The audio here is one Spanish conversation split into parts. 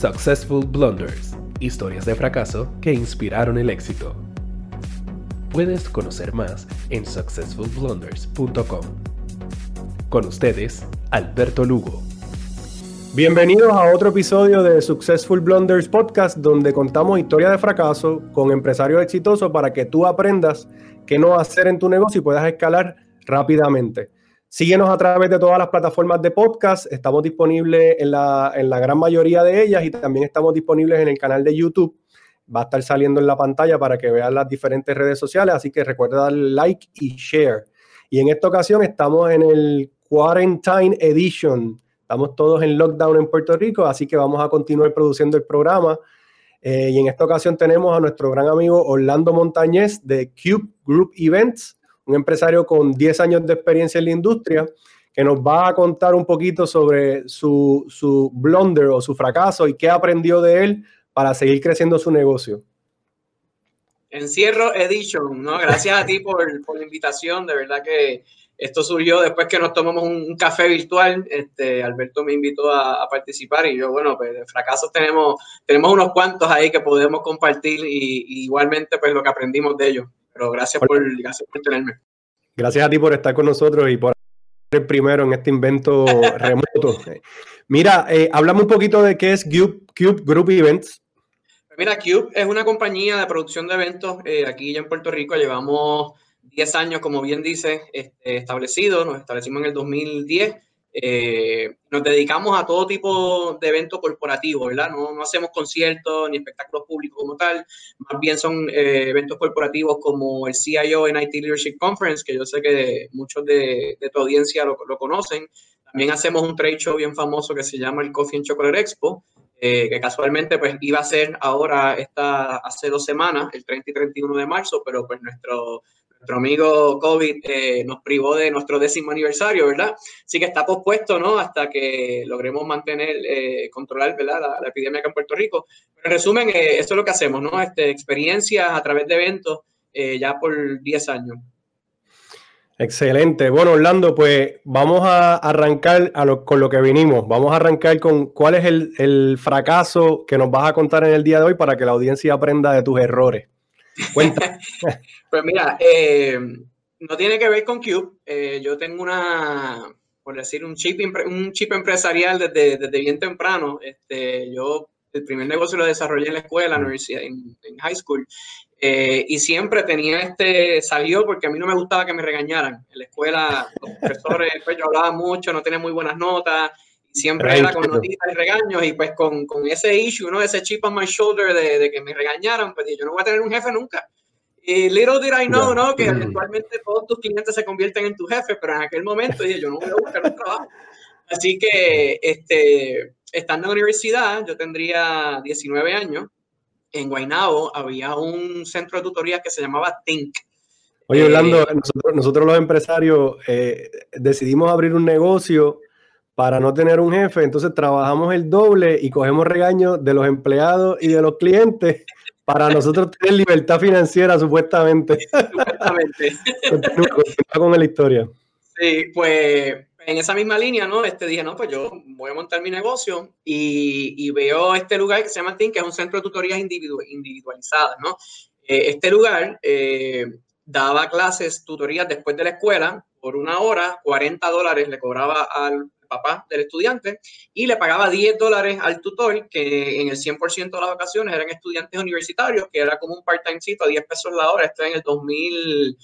Successful Blunders, historias de fracaso que inspiraron el éxito. Puedes conocer más en successfulblunders.com. Con ustedes, Alberto Lugo. Bienvenidos a otro episodio de Successful Blunders Podcast, donde contamos historias de fracaso con empresarios exitosos para que tú aprendas qué no hacer en tu negocio y puedas escalar rápidamente. Síguenos a través de todas las plataformas de podcast. Estamos disponibles en la, en la gran mayoría de ellas y también estamos disponibles en el canal de YouTube. Va a estar saliendo en la pantalla para que vean las diferentes redes sociales. Así que recuerda darle like y share. Y en esta ocasión estamos en el Quarantine Edition Estamos todos en lockdown en Puerto Rico, así que vamos a continuar produciendo el programa. Eh, y en esta ocasión tenemos a nuestro gran amigo Orlando Montañez de Cube Group Events, un empresario con 10 años de experiencia en la industria, que nos va a contar un poquito sobre su, su blunder o su fracaso y qué aprendió de él para seguir creciendo su negocio. Encierro Edition, ¿no? Gracias a ti por, por la invitación, de verdad que esto surgió después que nos tomamos un, café virtual. Este, Alberto me invitó a, participar y yo, bueno, pues de fracasos tenemos, tenemos unos cuantos ahí que podemos compartir y, igualmente pues lo que aprendimos de ellos. Pero gracias por, gracias por tenerme. Gracias a ti por estar con nosotros y por ser el primero en este invento remoto. Mira, eh, hablamos un poquito de qué es Cube, Cube Group Events. Mira, Cube es una compañía de producción de eventos. Eh, aquí ya en Puerto Rico llevamos 10 años, como bien dice, este, establecido, nos establecimos en el 2010. Eh, nos dedicamos a todo tipo de eventos corporativos, ¿verdad? No, no hacemos conciertos ni espectáculos públicos como tal, más bien son eh, eventos corporativos como el CIO IT Leadership Conference, que yo sé que muchos de, de tu audiencia lo, lo, conocen. También hacemos un trade show bien famoso que se llama el Coffee and Chocolate Expo, eh, que casualmente pues iba a ser ahora esta, hace dos semanas, el 30 y 31 de marzo, pero pues nuestro nuestro amigo COVID eh, nos privó de nuestro décimo aniversario, ¿verdad? Así que está pospuesto, ¿no? Hasta que logremos mantener, eh, controlar, ¿verdad? La, epidemia acá en Puerto Rico. Pero en resumen, eh, eso es lo que hacemos, ¿no? Este, experiencias a través de eventos ya por 10 años. Excelente. Bueno, Orlando, pues vamos a arrancar con lo que vinimos. Vamos a arrancar con cuál es el fracaso que nos vas a contar en el día de hoy para que la audiencia aprenda de tus errores. Pues mira, eh, no tiene que ver con Cube. Eh, yo tengo una, por decir, un chip, un chip empresarial desde, desde bien temprano. Este, yo el primer negocio lo desarrollé en la escuela, en, en, high school. Eh, y siempre tenía este, salió porque a mí no me gustaba que me regañaran. En la escuela, los profesores, pues yo hablaba mucho, no tenía muy buenas notas siempre era con noticias y regaños y pues con, con, ese issue, ¿no? Ese chip on my shoulder de, de, que me regañaran, pues yo no voy a tener un jefe nunca. Y little did I know, ¿no? Que eventualmente todos tus clientes se convierten en tu jefe, pero en aquel momento dije, yo no voy a buscar un trabajo. Así que, este, estando en la universidad, yo tendría 19 años, en Guaynabo había un centro de tutorías que se llamaba Think. Oye, Orlando, eh, nosotros, nosotros, los empresarios eh, decidimos abrir un negocio para no tener un jefe, entonces trabajamos el doble y cogemos regaños de los empleados y de los clientes para nosotros tener libertad financiera, supuestamente. Supuestamente. con la historia. Sí, pues en esa misma línea, ¿no? Este, dije, no, pues yo voy a montar mi negocio y, veo este lugar que se llama TIN, que es un centro de tutorías individualizadas, ¿no? Eh, este lugar eh, daba clases, tutorías después de la escuela por una hora, 40 dólares le cobraba al papá del estudiante y le pagaba 10 dólares al tutor, que en el 100% de las ocasiones eran estudiantes universitarios, que era como un part-timecito a 10 pesos la hora. Esto en el 2000,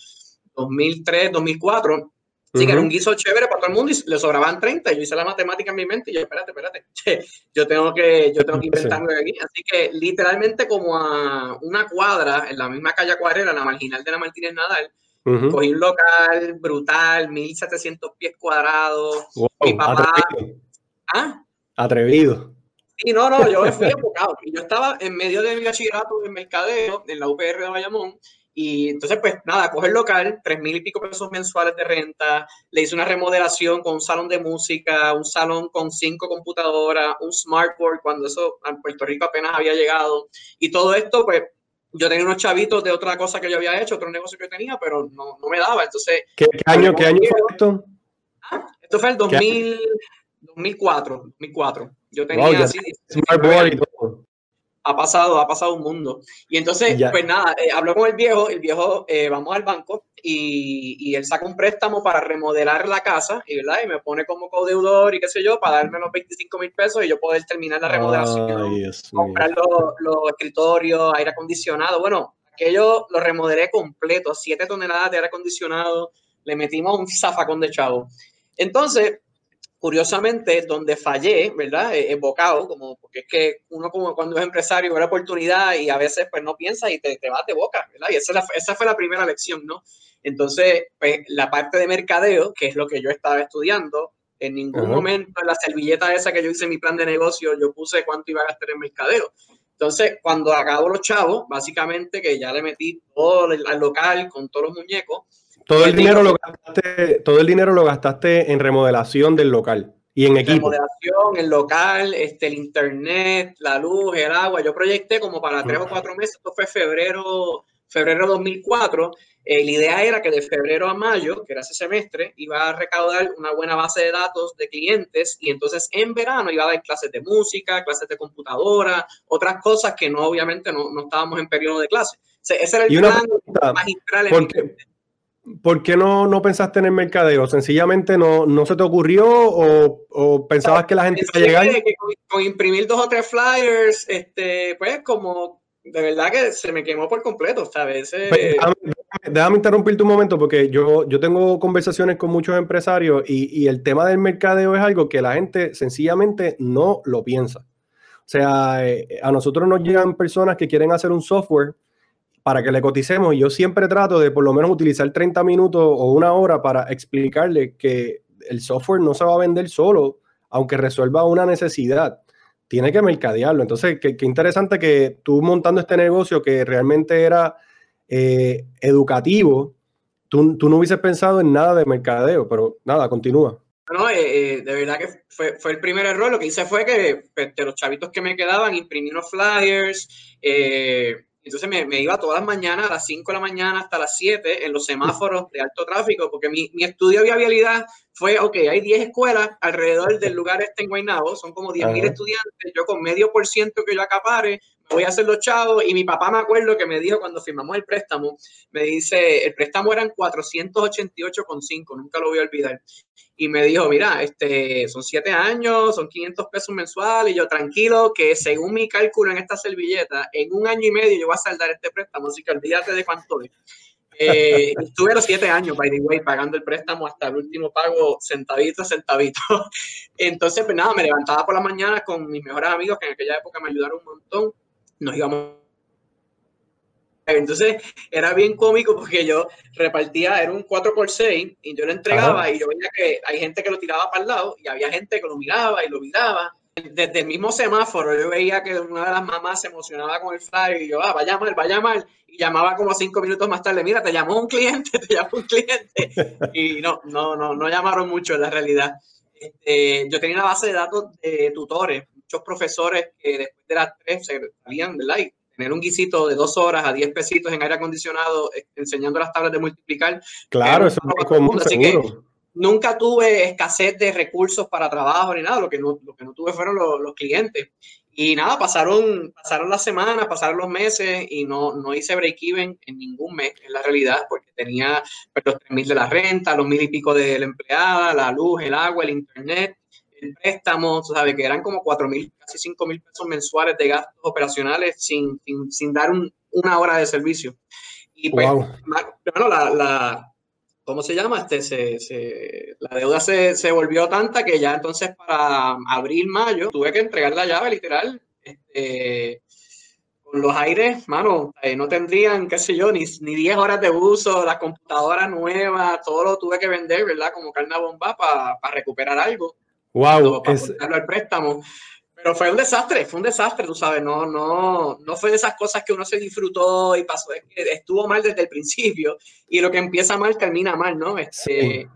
2003, 2004. Así que era un guiso chévere para todo el mundo y le sobraban 30. Yo hice la matemática en mi mente y yo, espérate, espérate, yo tengo que, yo tengo que inventarme aquí. Así que literalmente como a una cuadra en la misma calle Acuarela, la marginal de la Martínez Nadal, Cogí un local brutal, 1700 pies cuadrados. mi papá. Atrevido. ¿Ah? Atrevido. Sí, no, no, yo fui enfocado. Yo estaba en medio de mi bachillerato en mercadeo, en la UPR de Bayamón, y entonces, pues nada, coge el local, tres mil y pico pesos mensuales de renta, le hice una remodelación con un salón de música, un salón con cinco computadoras, un smartboard, cuando eso a Puerto Rico apenas había llegado, y todo esto, pues yo tenía unos chavitos de otra cosa que yo había hecho, otro negocio que tenía, pero no, no me daba. Entonces, ¿qué, año, ¿qué año fue esto? Ah, esto fue el 2000, 2004, 2004. Yo tenía así. Ha pasado, ha pasado un mundo. Y entonces, pues nada, eh, habló con el viejo, el viejo, eh, vamos al banco y, y, él saca un préstamo para remodelar la casa, y, ¿verdad? y me pone como codeudor y qué sé yo, para darme los 25 mil pesos y yo poder terminar la remodelación, comprar los, los, escritorios, aire acondicionado. Bueno, aquello lo remodelé completo, 7 toneladas de aire acondicionado, le metimos un zafacón de chavo. Entonces, curiosamente, donde fallé, ¿verdad? Es bocado, como, porque es que uno como cuando es empresario ve la oportunidad y a veces pues no piensa y te, te vas de boca, ¿verdad? Y esa, esa, fue la primera lección, ¿no? Entonces, pues la parte de mercadeo, que es lo que yo estaba estudiando, en ningún momento en la servilleta esa que yo hice mi plan de negocio, yo puse cuánto iba a gastar en mercadeo. Entonces, cuando acabo los chavos, básicamente que ya le metí todo al local con todos los muñecos, todo el, dinero lo gastaste, todo el dinero lo gastaste en remodelación del local y en equipo. Remodelación, el local, este, el internet, la luz, el agua. Yo proyecté como para tres o cuatro meses. Esto fue febrero, febrero 2004. Eh, la idea era que de febrero a mayo, que era ese semestre, iba a recaudar una buena base de datos de clientes y entonces en verano iba a dar clases de música, clases de computadora, otras cosas que no, obviamente, no, no estábamos en periodo de clase. ese era el plan magistral. En ¿Por qué no, no pensaste en el mercadeo? ¿Sencillamente no, no se te ocurrió o, o pensabas que la gente iba a llegar? Que con, imprimir dos o tres flyers, este, pues como de verdad que se me quemó por completo, ¿sabes? Pues, déjame, interrumpirte un momento porque yo, yo tengo conversaciones con muchos empresarios y, y el tema del mercadeo es algo que la gente sencillamente no lo piensa. O sea, eh, a nosotros nos llegan personas que quieren hacer un software para que le coticemos. Y yo siempre trato de por lo menos utilizar 30 minutos o una hora para explicarle que el software no se va a vender solo, aunque resuelva una necesidad. Tiene que mercadearlo. Entonces, qué, interesante que tú montando este negocio que realmente era eh, educativo, tú, tú, no hubieses pensado en nada de mercadeo, pero nada, continúa. No, eh, eh, de verdad que fue, fue, el primer error. Lo que hice fue que pues, de los chavitos que me quedaban, imprimí unos flyers, eh, entonces me, me, iba todas las mañanas, a las 5 de la mañana hasta las 7, en los semáforos de alto tráfico, porque mi, mi estudio de viabilidad fue, ok, hay 10 escuelas alrededor del lugar este en Guaynabo, son como 10 mil estudiantes, yo con medio por ciento que yo acapare, voy a hacer los chavos, y mi papá me acuerdo que me dijo cuando firmamos el préstamo, me dice, el préstamo eran 488,5, nunca lo voy a olvidar y me dijo, mira, este, son siete años, son 500 pesos mensuales, y yo tranquilo que según mi cálculo en esta servilleta, en un año y medio yo voy a saldar este préstamo, así que olvídate de cuánto es. Eh, estuve los siete años, by the way, pagando el préstamo hasta el último pago, centavito a centavito. Entonces, pues nada, me levantaba por la mañana con mis mejores amigos, que en aquella época me ayudaron un montón, nos íbamos entonces era bien cómico porque yo repartía, era un 4x6 y yo lo entregaba y yo veía que hay gente que lo tiraba para el lado y había gente que lo miraba y lo miraba. Desde el mismo semáforo yo veía que una de las mamás se emocionaba con el flyer y yo, ah, vaya mal, vaya mal. Y llamaba como cinco minutos más tarde, mira, te llamó un cliente, te llamó un cliente. Y no, no, no, no llamaron mucho en la realidad. Este, yo tenía una base de datos de tutores, muchos profesores que después de las tres se salían, ¿verdad? Y tener un guisito de dos horas a diez pesitos en aire acondicionado eh, enseñando las tablas de multiplicar. Claro, eso es común, Así que nunca tuve escasez de recursos para trabajo ni nada, lo que no, lo que no tuve fueron los, los clientes. Y nada, pasaron, pasaron las semanas, pasaron los meses y no, no hice break-even en ningún mes, en la realidad, porque tenía pues, los tres mil de la renta, los mil y pico de la empleada, la luz, el agua, el internet el préstamo, sabes, que eran como 4 mil, casi 5 mil pesos mensuales de gastos operacionales sin, sin, dar una hora de servicio. Y pues, bueno, la, la, ¿cómo se llama? Este, se, se, la deuda se, se, volvió tanta que ya entonces para abril, mayo, tuve que entregar la llave literal. Este, con los aires, mano, eh, no tendrían, qué sé yo, ni, ni 10 horas de uso, las computadoras nuevas, todo lo tuve que vender, ¿verdad? Como carne bomba para recuperar algo. Wow. es... el préstamo. Pero fue un desastre, fue un desastre, tú sabes, no, no, no fue de esas cosas que uno se disfrutó y pasó, es que estuvo mal desde el principio y lo que empieza mal termina mal, ¿no? Este,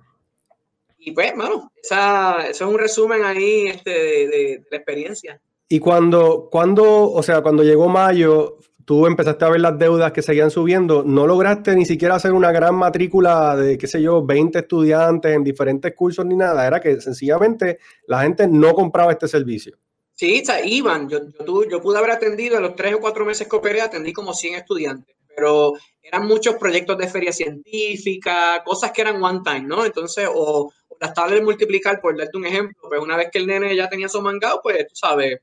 Y pues, bueno, esa, eso es un resumen ahí este, de, la experiencia. Y cuando, cuando, o sea, cuando llegó mayo, tú empezaste a ver las deudas que seguían subiendo, no lograste ni siquiera hacer una gran matrícula de, qué sé yo, 20 estudiantes en diferentes cursos ni nada, era que sencillamente la gente no compraba este servicio. Sí, iban, yo, yo, yo pude haber atendido en los tres o cuatro meses que operé, atendí como 100 estudiantes, pero eran muchos proyectos de feria científica, cosas que eran one time, ¿no? Entonces, o, las tablas de multiplicar, por darte un ejemplo, pues una vez que el nene ya tenía su mangado, pues tú sabes,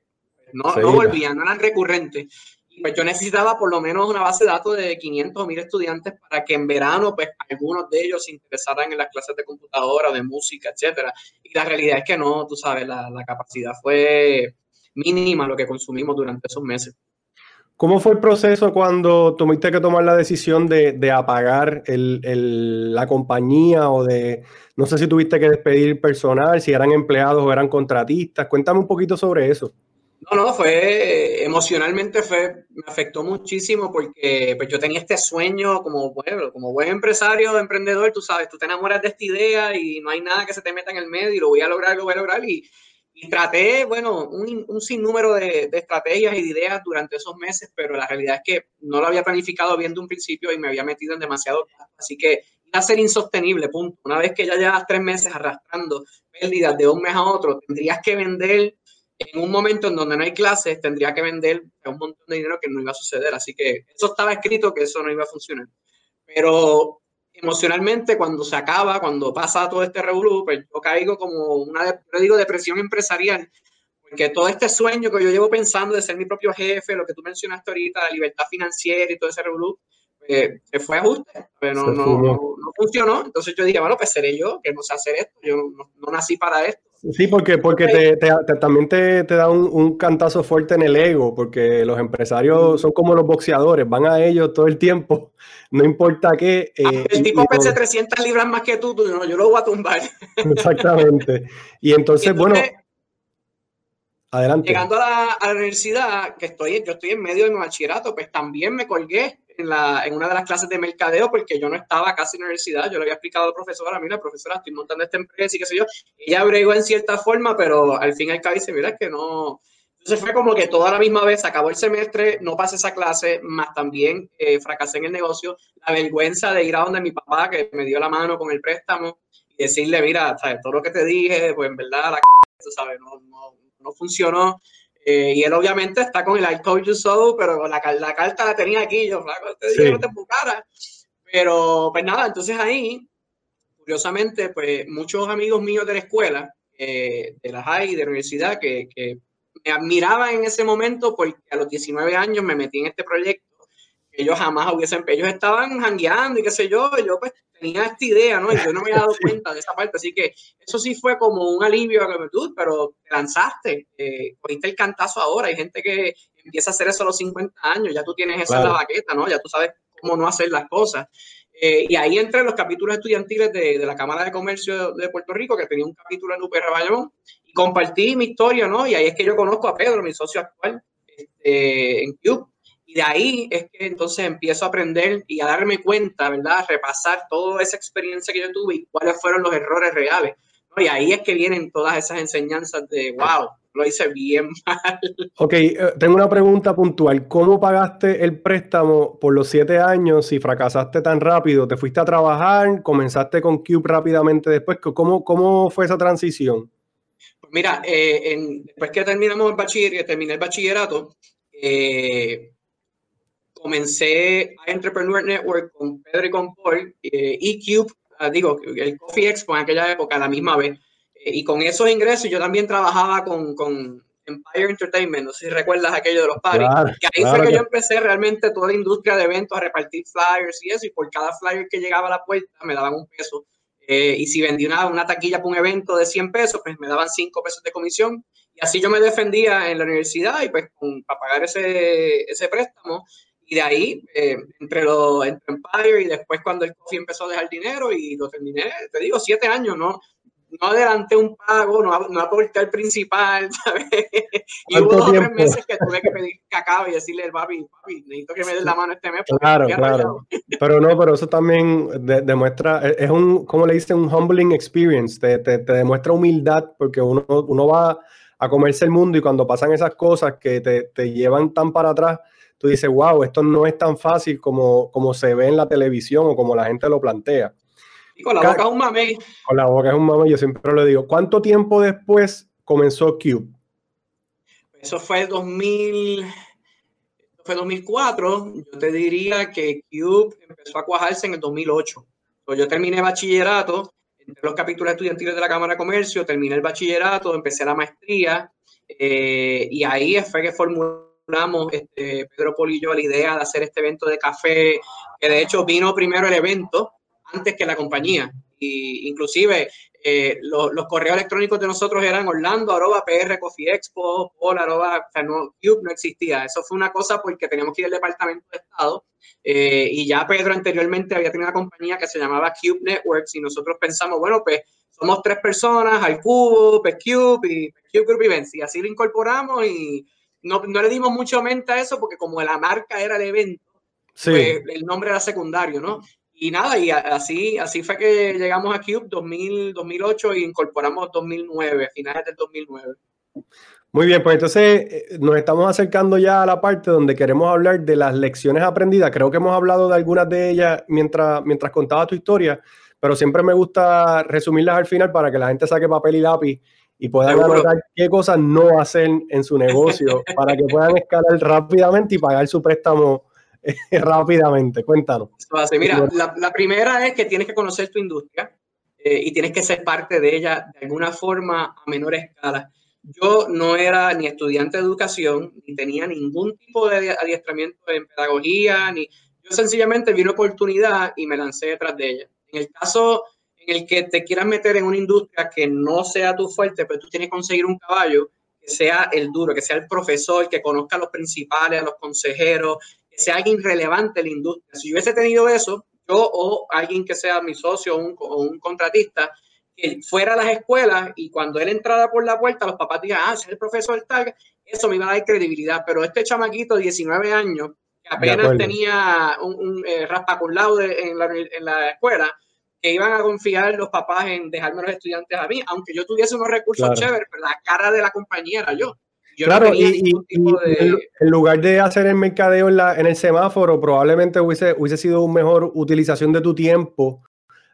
no, no volvían, no eran recurrentes. Pues yo necesitaba por lo menos una base de datos de 500 o 1000 estudiantes para que en verano, pues algunos de ellos se interesaran en las clases de computadora, de música, etcétera. Y la realidad es que no, tú sabes, la, la capacidad fue mínima lo que consumimos durante esos meses. ¿Cómo fue el proceso cuando tuviste que tomar la decisión de, de apagar el, el, la compañía o de, no sé si tuviste que despedir personal, si eran empleados o eran contratistas? Cuéntame un poquito sobre eso. No, no, fue emocionalmente fue, me afectó muchísimo porque pues yo tenía este sueño como, como buen empresario, emprendedor, tú sabes, tú te enamoras de esta idea y no hay nada que se te meta en el medio y lo voy a lograr, lo voy a lograr y y traté, bueno, un, un sinnúmero de, de, estrategias y de ideas durante esos meses, pero la realidad es que no lo había planificado bien de un principio y me había metido en demasiado. Así que iba a ser insostenible, punto. Una vez que ya llevas tres meses arrastrando pérdidas de un mes a otro, tendrías que vender en un momento en donde no hay clases, tendría que vender un montón de dinero que no iba a suceder. Así que eso estaba escrito que eso no iba a funcionar. Pero emocionalmente cuando se acaba, cuando pasa todo este revolú, pues yo caigo como una, yo digo, depresión empresarial, porque todo este sueño que yo llevo pensando de ser mi propio jefe, lo que tú mencionaste ahorita, la libertad financiera y todo ese revolú, pues, se fue a ajuste, pero no, no, no, funcionó. Entonces yo dije, bueno, pues seré yo que no sé hacer esto, yo no, nací para esto. Sí, porque, porque te, te, también te, te da un, un, cantazo fuerte en el ego, porque los empresarios son como los boxeadores, van a ellos todo el tiempo, no importa qué. Ah, eh, el tipo pese 300 libras más que tú, tú no, yo lo voy a tumbar. Exactamente. Y entonces, bueno, adelante. Llegando a la, a la, universidad, que estoy, yo estoy en medio de mi bachillerato, pues también me colgué en, la, en una de las clases de mercadeo porque yo no estaba casi en la universidad. Yo le había explicado a la profesora, profesora, estoy montando esta empresa y qué sé yo. Ella bregó en cierta forma, pero al fin y al cabo dice, mira, es que no. Entonces fue como que toda la misma vez, acabó el semestre, no pasé esa clase, más también eh, fracasé en el negocio. La vergüenza de ir a donde mi papá, que me dio la mano con el préstamo, y decirle, mira, ¿sabes? todo lo que te dije, pues en verdad, la c ¿sabes? No, no, no funcionó. Eh, y él obviamente está con el I told you so, pero la, la carta la tenía aquí, yo, flaco, te dije sí. no te buscara. Pero, pues nada, entonces ahí, curiosamente, pues muchos amigos míos de la escuela, eh, de la high, de la universidad, que, que, me admiraban en ese momento porque a los 19 años me metí en este proyecto ellos jamás hubiesen, ellos estaban jangueando y qué sé yo, yo pues tenía esta idea, ¿no? Y yo no me había dado cuenta de esa parte, así que eso sí fue como un alivio a que tú, pero te lanzaste, eh, cogiste el cantazo ahora, hay gente que empieza a hacer eso a los 50 años, ya tú tienes esa claro. la baqueta, ¿no? Ya tú sabes cómo no hacer las cosas. Eh, y ahí entré los capítulos estudiantiles de, de, la Cámara de Comercio de Puerto Rico, que tenía un capítulo en UPR Bayamón, y compartí mi historia, ¿no? Y ahí es que yo conozco a Pedro, mi socio actual, este, en Cube. Y de ahí es que entonces empiezo a aprender y a darme cuenta, ¿verdad? A repasar toda esa experiencia que yo tuve y cuáles fueron los errores reales. ¿no? Y ahí es que vienen todas esas enseñanzas de, wow, lo hice bien mal. Ok, tengo una pregunta puntual. ¿Cómo pagaste el préstamo por los siete años si fracasaste tan rápido? ¿Te fuiste a trabajar? ¿Comenzaste con Cube rápidamente después? ¿Cómo, cómo fue esa transición? Pues mira, eh, en, después que terminamos el bachiller, terminé el bachillerato, eh, comencé a Entrepreneur Network con Pedro y con Paul eh, y Cube, uh, digo, el Coffee Expo en aquella época a la misma vez. Eh, y con esos ingresos yo también trabajaba con, con Empire Entertainment, no sé si recuerdas aquello de los parties. Claro, que ahí claro fue que, que yo empecé realmente toda la industria de eventos a repartir flyers y eso, y por cada flyer que llegaba a la puerta me daban un peso. Eh, y si vendí una, una taquilla para un evento de 100 pesos, pues me daban 5 pesos de comisión. Y así yo me defendía en la universidad y pues con, para pagar ese, ese préstamo y de ahí, eh, entre, lo, entre Empire y después cuando el coffee empezó a dejar dinero y lo terminé, te digo, siete años, ¿no? No adelanté un pago, no, no aporté el principal, ¿sabes? Y hubo dos o tres meses que tuve que pedir cacao y decirle al papi, papi, necesito que me des la mano este mes. Claro, claro. Pero no, pero eso también de, demuestra, es un, ¿cómo le dice? Un humbling experience, te, te, te demuestra humildad porque uno, uno va a comerse el mundo y cuando pasan esas cosas que te, te llevan tan para atrás, tú dices, wow, esto no es tan fácil como, como se ve en la televisión o como la gente lo plantea. Y con la boca es un mame. Con la boca es un mame, yo siempre lo digo. ¿Cuánto tiempo después comenzó Cube? Eso fue el 2000, fue 2004. Yo te diría que Cube empezó a cuajarse en el 2008. yo terminé bachillerato, entre los capítulos estudiantiles de la Cámara de Comercio, terminé el bachillerato, empecé la maestría eh, y ahí fue que formulamos este, Pedro Polillo la idea de hacer este evento de café, que de hecho vino primero el evento antes que la compañía. Y inclusive eh, los, correos electrónicos de nosotros eran Orlando, arroba PR Coffee Expo, hola, arroba, o sea, no, Cube no existía. Eso fue una cosa porque teníamos que ir al Departamento de Estado eh, y ya Pedro anteriormente había tenido una compañía que se llamaba Cube Networks y nosotros pensamos, bueno, pues somos tres personas, al cubo, Cube y Cube Group Events y así lo incorporamos y no, no le dimos mucho mente a eso porque como la marca era el evento, pues el nombre era secundario, ¿no? Y nada, y así, así fue que llegamos a Cube 2000, 2008 y incorporamos 2009, finales del 2009. Muy bien, pues entonces eh, nos estamos acercando ya a la parte donde queremos hablar de las lecciones aprendidas. Creo que hemos hablado de algunas de ellas mientras, mientras contaba tu historia, pero siempre me gusta resumirlas al final para que la gente saque papel y lápiz y puedan anotar qué cosas no hacen en su negocio para que puedan escalar rápidamente y pagar su préstamo rápidamente. Cuéntanos. Mira, la, primera es que tienes que conocer tu industria eh, y tienes que ser parte de ella de alguna forma a menor escala. Yo no era ni estudiante de educación, ni tenía ningún tipo de adiestramiento en pedagogía, ni yo sencillamente vi una oportunidad y me lancé detrás de ella. En el caso el que te quieras meter en una industria que no sea tu fuerte, pero tú tienes que conseguir un caballo que sea el duro, que sea el profesor, que conozca a los principales, a los consejeros, sea alguien relevante en la industria. Si yo hubiese tenido eso, yo o alguien que sea mi socio o un, contratista, que fuera a las escuelas y cuando él entrara por la puerta, los papás digan, ah, es el profesor tal, eso me iba a dar credibilidad. Pero este chamaquito, 19 años, que apenas tenía un, un eh, en, la, en la escuela, que iban a confiar los papás en dejarme los estudiantes a mí, aunque yo tuviese unos recursos chéveres, pero la cara de la compañía era yo. Claro, y, en lugar de hacer el mercadeo en, la, en el semáforo, probablemente hubiese, hubiese sido una mejor utilización de tu tiempo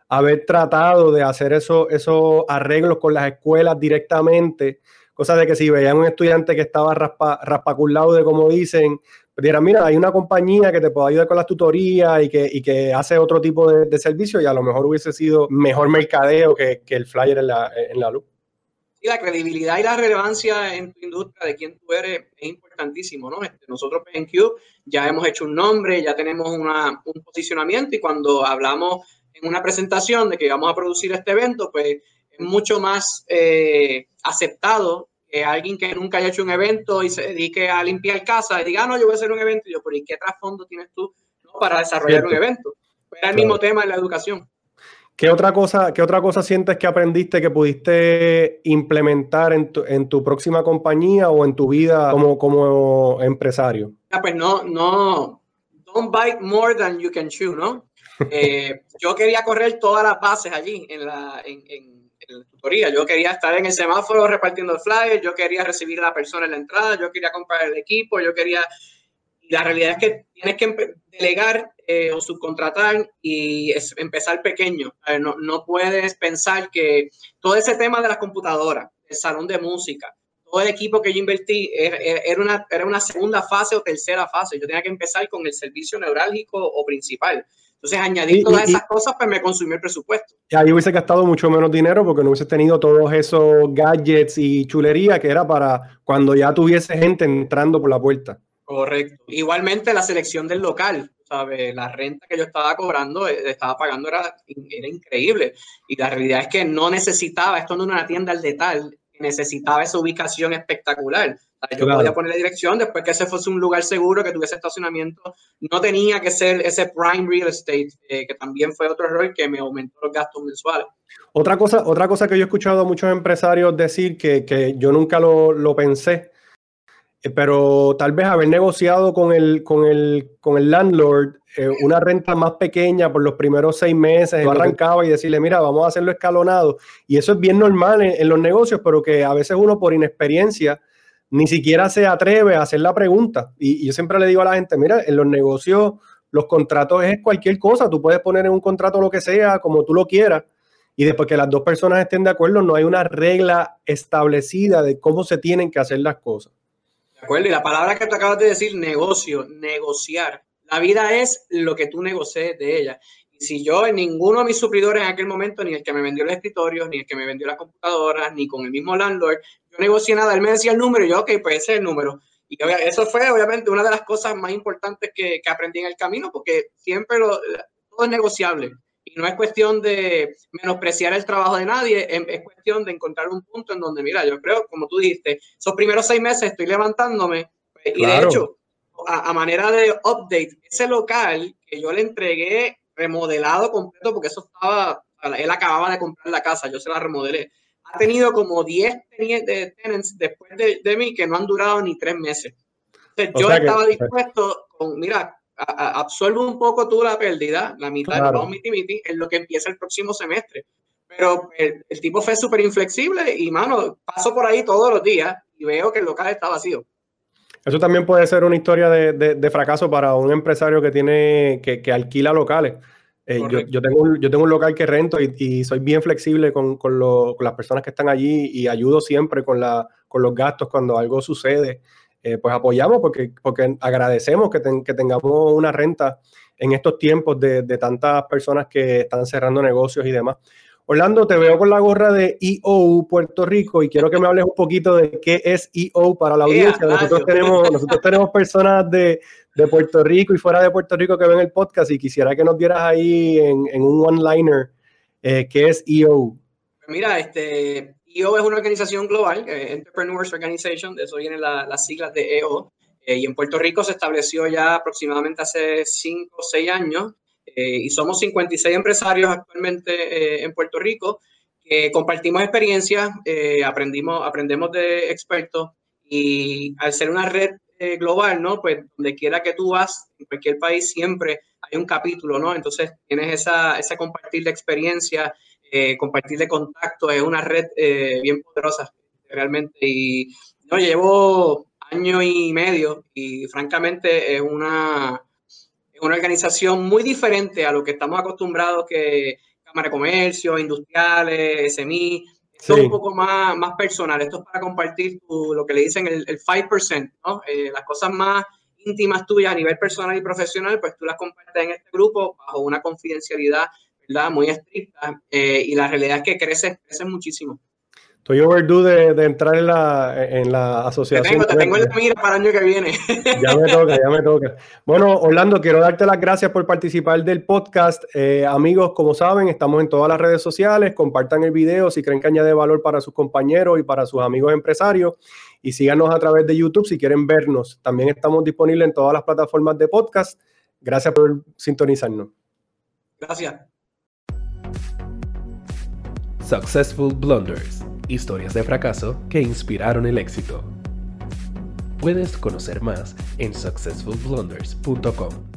haber tratado de hacer eso, esos arreglos con las escuelas directamente, cosa de que si veían un estudiante que estaba raspa, raspaculado de como dicen, dirán, mira, hay una compañía que te puede ayudar con las tutorías y que, y que hace otro tipo de, de, servicio y a lo mejor hubiese sido mejor mercadeo que, que el flyer en la, en la luz y la credibilidad y la relevancia en tu industria de quién tú eres es importantísimo, ¿no? Este, nosotros en Cube ya hemos hecho un nombre, ya tenemos una, un posicionamiento y cuando hablamos en una presentación de que vamos a producir este evento, pues es mucho más eh, aceptado alguien que nunca haya hecho un evento y se dedique a limpiar casa y diga, ah, no, yo voy a hacer un evento. Y yo, pero ¿y qué trasfondo tienes tú para desarrollar un evento? Era el mismo tema en la educación. ¿Qué otra, cosa, ¿Qué otra cosa sientes que aprendiste que pudiste implementar en tu, en tu próxima compañía o en tu vida como, como empresario? Ah, pues no, no, don't bite more than you can chew, ¿no? Eh, yo quería correr todas las bases allí en la, en, en, la tutoría. Yo quería estar en el semáforo repartiendo el flyer, yo quería recibir a la persona en la entrada, yo quería comprar el equipo, yo quería... La realidad es que tienes que delegar eh, o subcontratar y es, empezar pequeño. no, no, puedes pensar que todo ese tema de las computadoras, el salón de música, todo el equipo que yo invertí era, una, era una segunda fase o tercera fase. Yo tenía que empezar con el servicio neurálgico o principal. Entonces, añadir todas esas cosas, pues me consumió el presupuesto. Y ahí hubiese gastado mucho menos dinero porque no hubiese tenido todos esos gadgets y chulería que era para cuando ya tuviese gente entrando por la puerta. Correcto. Igualmente la selección del local, ¿sabes? La renta que yo estaba cobrando, eh, estaba pagando era, era increíble. Y la realidad es que no necesitaba, esto no era una tienda al detalle, necesitaba esa ubicación espectacular. yo podía poner la dirección después que ese fuese un lugar seguro, que tuviese estacionamiento. No tenía que ser ese prime real estate, eh, que también fue otro error que me aumentó los gastos mensuales. Otra cosa, otra cosa que yo he escuchado a muchos empresarios decir que, que yo nunca lo, lo pensé pero tal vez haber negociado con el, con el, con el landlord eh, una renta más pequeña por los primeros seis meses, arrancaba y decirle, mira, vamos a hacerlo escalonado. Y eso es bien normal en, los negocios, pero que a veces uno por inexperiencia ni siquiera se atreve a hacer la pregunta. Y, yo siempre le digo a la gente, mira, en los negocios los contratos es cualquier cosa, tú puedes poner en un contrato lo que sea, como tú lo quieras, y después que las dos personas estén de acuerdo, no hay una regla establecida de cómo se tienen que hacer las cosas. De acuerdo, y la palabra que tú acabas de decir, negocio, negociar. La vida es lo que tú negocies de ella. Y si yo en ninguno de mis suplidores en aquel momento, ni el que me vendió el escritorio, ni el que me vendió las computadoras, ni con el mismo landlord, yo negocié nada, él me decía el número y yo, ok, pues ese es el número. Y eso fue obviamente una de las cosas más importantes que, que aprendí en el camino, porque siempre todo es negociable. Y no es cuestión de menospreciar el trabajo de nadie, es, cuestión de encontrar un punto en donde, mira, yo creo, como tú dijiste, esos primeros seis meses estoy levantándome pues, y de hecho, a, manera de update, ese local que yo le entregué remodelado completo, porque eso estaba, él acababa de comprar la casa, yo se la remodelé. Ha tenido como 10 tenants después de, mí que no han durado ni tres meses. yo estaba dispuesto con, mira, absorbe un poco tú la pérdida, la mitad claro. de miti, en lo que empieza el próximo semestre. Pero el, tipo fue súper inflexible y, mano, paso por ahí todos los días y veo que el local está vacío. Eso también puede ser una historia de, de, fracaso para un empresario que tiene que, que alquila locales. Eh, yo, yo, tengo un, yo tengo un local que rento y, y soy bien flexible con, con, lo, con, las personas que están allí y ayudo siempre con, la, con los gastos cuando algo sucede. Eh, pues apoyamos porque, porque agradecemos que, que, tengamos una renta en estos tiempos de, de, tantas personas que están cerrando negocios y demás. Orlando, te veo con la gorra de EO Puerto Rico y quiero que me hables un poquito de qué es EO para la audiencia. Nosotros tenemos, nosotros tenemos personas de, de, Puerto Rico y fuera de Puerto Rico que ven el podcast y quisiera que nos dieras ahí en, en un one-liner eh, qué es EO. Mira, este, EO es una organización global, eh, Entrepreneurs Organization, de eso vienen las siglas de EO, eh, y en Puerto Rico se estableció ya aproximadamente hace 5 o 6 años, eh, y somos 56 empresarios actualmente en Puerto Rico, que compartimos experiencias, aprendimos, aprendemos de expertos, y al ser una red global, ¿no? Pues donde quiera que tú vas, en cualquier país siempre hay un capítulo, ¿no? Entonces tienes esa, esa compartir de experiencia, eh, compartir de contacto, es una red eh, bien poderosa realmente. Y no, llevo año y medio y francamente es una, una organización muy diferente a lo que estamos acostumbrados que Cámara de Comercio, industriales, SMI, esto es un poco más, más personal, esto es para compartir lo que le dicen el, el 5%, ¿no? Eh, las cosas más íntimas tuyas a nivel personal y profesional, pues tú las compartes en este grupo bajo una confidencialidad muy estricta eh, y la realidad es que crece, crece muchísimo. Estoy overdue de, de entrar en la, en la asociación. Te tengo, en la mira para el año que viene. Ya me toca, ya me toca. Bueno, Orlando, quiero darte las gracias por participar del podcast. Eh, amigos, como saben, estamos en todas las redes sociales. Compartan el video si creen que añade valor para sus compañeros y para sus amigos empresarios. Y síganos a través de YouTube si quieren vernos. También estamos disponibles en todas las plataformas de podcast. Gracias por sintonizarnos. Gracias. Successful Blunders, historias de fracaso que inspiraron el éxito. Puedes conocer más en successfulblunders.com.